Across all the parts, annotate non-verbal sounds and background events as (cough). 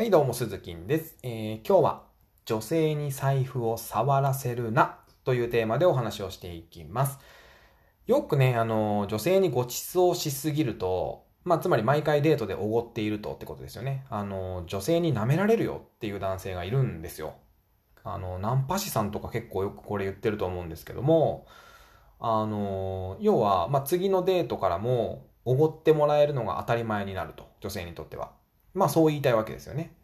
はい、どうも、鈴木です。えー、今日は、女性に財布を触らせるな、というテーマでお話をしていきます。よくね、あの、女性にご馳走しすぎると、まあ、つまり毎回デートでおごっているとってことですよね。あの、女性に舐められるよっていう男性がいるんですよ。あの、ナンパ師さんとか結構よくこれ言ってると思うんですけども、あの、要は、まあ、次のデートからも、おごってもらえるのが当たり前になると。女性にとっては。まあそう言いたいわけですよね。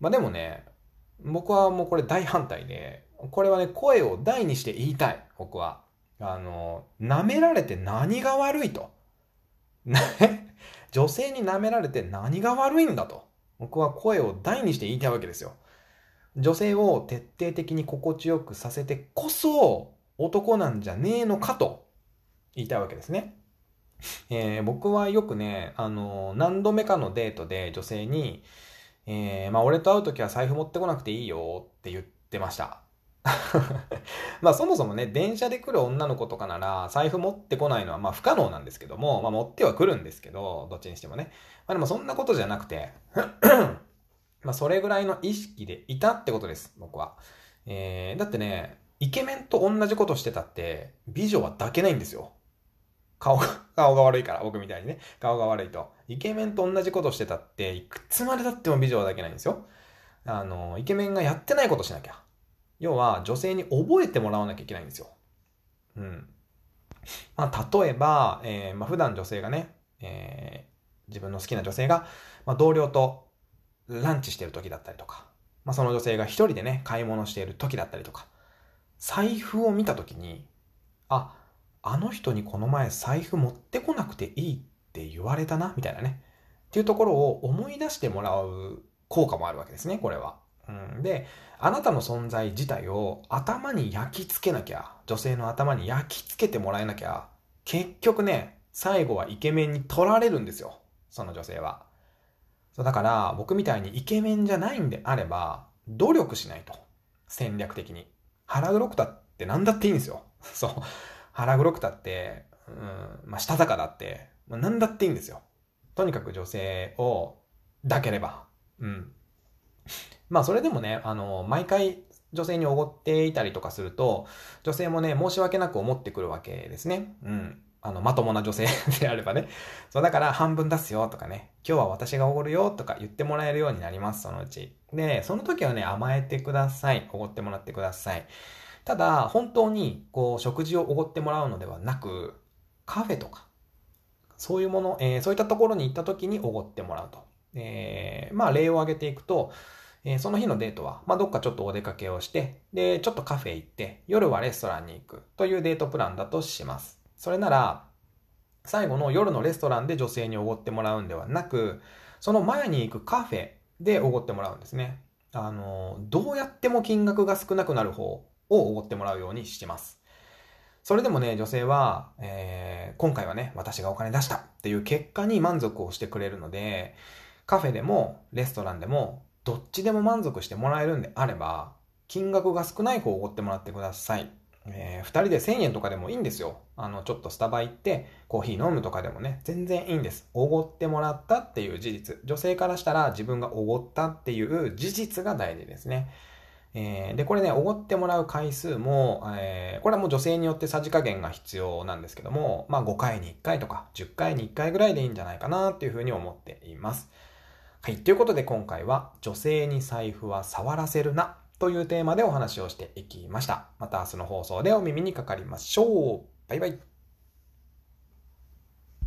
まあでもね、僕はもうこれ大反対で、これはね、声を大にして言いたい。僕は。あの、舐められて何が悪いと。(laughs) 女性に舐められて何が悪いんだと。僕は声を大にして言いたいわけですよ。女性を徹底的に心地よくさせてこそ男なんじゃねえのかと言いたいわけですね。(laughs) えー、僕はよくね、あの、何度目かのデートで女性に、えー、まあ俺と会うときは財布持ってこなくていいよって言ってました。(laughs) まあそもそもね、電車で来る女の子とかなら財布持ってこないのはまあ不可能なんですけども、まあ持っては来るんですけど、どっちにしてもね。まあでもそんなことじゃなくて (clears throat) まあそれぐらいの意識でいたってことです、僕は。えー、だってね、イケメンと同じことしてたって美女は抱けないんですよ。顔が、(laughs) 顔が悪いから、僕みたいにね。顔が悪いと。イケメンと同じことしてたって、いくつまでたっても美女はだけないんですよ。あの、イケメンがやってないことしなきゃ。要は、女性に覚えてもらわなきゃいけないんですよ。うん。まあ、例えば、えー、まあ、普段女性がね、えー、自分の好きな女性が、まあ、同僚とランチしてる時だったりとか、まあ、その女性が一人でね、買い物している時だったりとか、財布を見た時に、あ、あの人にこの前財布持ってこなくていいって言われたな、みたいなね。っていうところを思い出してもらう効果もあるわけですね、これは。うん、で、あなたの存在自体を頭に焼き付けなきゃ、女性の頭に焼き付けてもらえなきゃ、結局ね、最後はイケメンに取られるんですよ。その女性は。そうだから僕みたいにイケメンじゃないんであれば、努力しないと。戦略的に。腹黒くたって何だっていいんですよ。(laughs) そう。腹黒くたって、うん、まあ、したたかだって、まあ、何だっていいんですよ。とにかく女性を抱ければ。うん。まあ、それでもね、あの、毎回女性におごっていたりとかすると、女性もね、申し訳なく思ってくるわけですね。うん。あの、まともな女性であればね。そう、だから半分出すよとかね、今日は私がおごるよとか言ってもらえるようになります、そのうち。で、その時はね、甘えてください。おごってもらってください。ただ、本当に、こう、食事をおごってもらうのではなく、カフェとか、そういうもの、えー、そういったところに行った時におごってもらうと。えー、まあ、例を挙げていくと、えー、その日のデートは、まあ、どっかちょっとお出かけをして、で、ちょっとカフェ行って、夜はレストランに行くというデートプランだとします。それなら、最後の夜のレストランで女性におごってもらうんではなく、その前に行くカフェでおごってもらうんですね。あの、どうやっても金額が少なくなる方をおごってもらうようにしてます。それでもね、女性は、えー、今回はね、私がお金出したっていう結果に満足をしてくれるので、カフェでもレストランでもどっちでも満足してもらえるんであれば、金額が少ない方をおごってもらってください。えー、二人で1000円とかでもいいんですよ。あの、ちょっとスタバ行ってコーヒー飲むとかでもね、全然いいんです。おごってもらったっていう事実。女性からしたら自分がおごったっていう事実が大事ですね。えー、で、これね、おごってもらう回数も、えー、これはもう女性によってさじ加減が必要なんですけども、まあ5回に1回とか10回に1回ぐらいでいいんじゃないかなっていうふうに思っています。はい。ということで今回は女性に財布は触らせるなというテーマでお話をしていきました。また明日の放送でお耳にかかりましょう。バイバイ。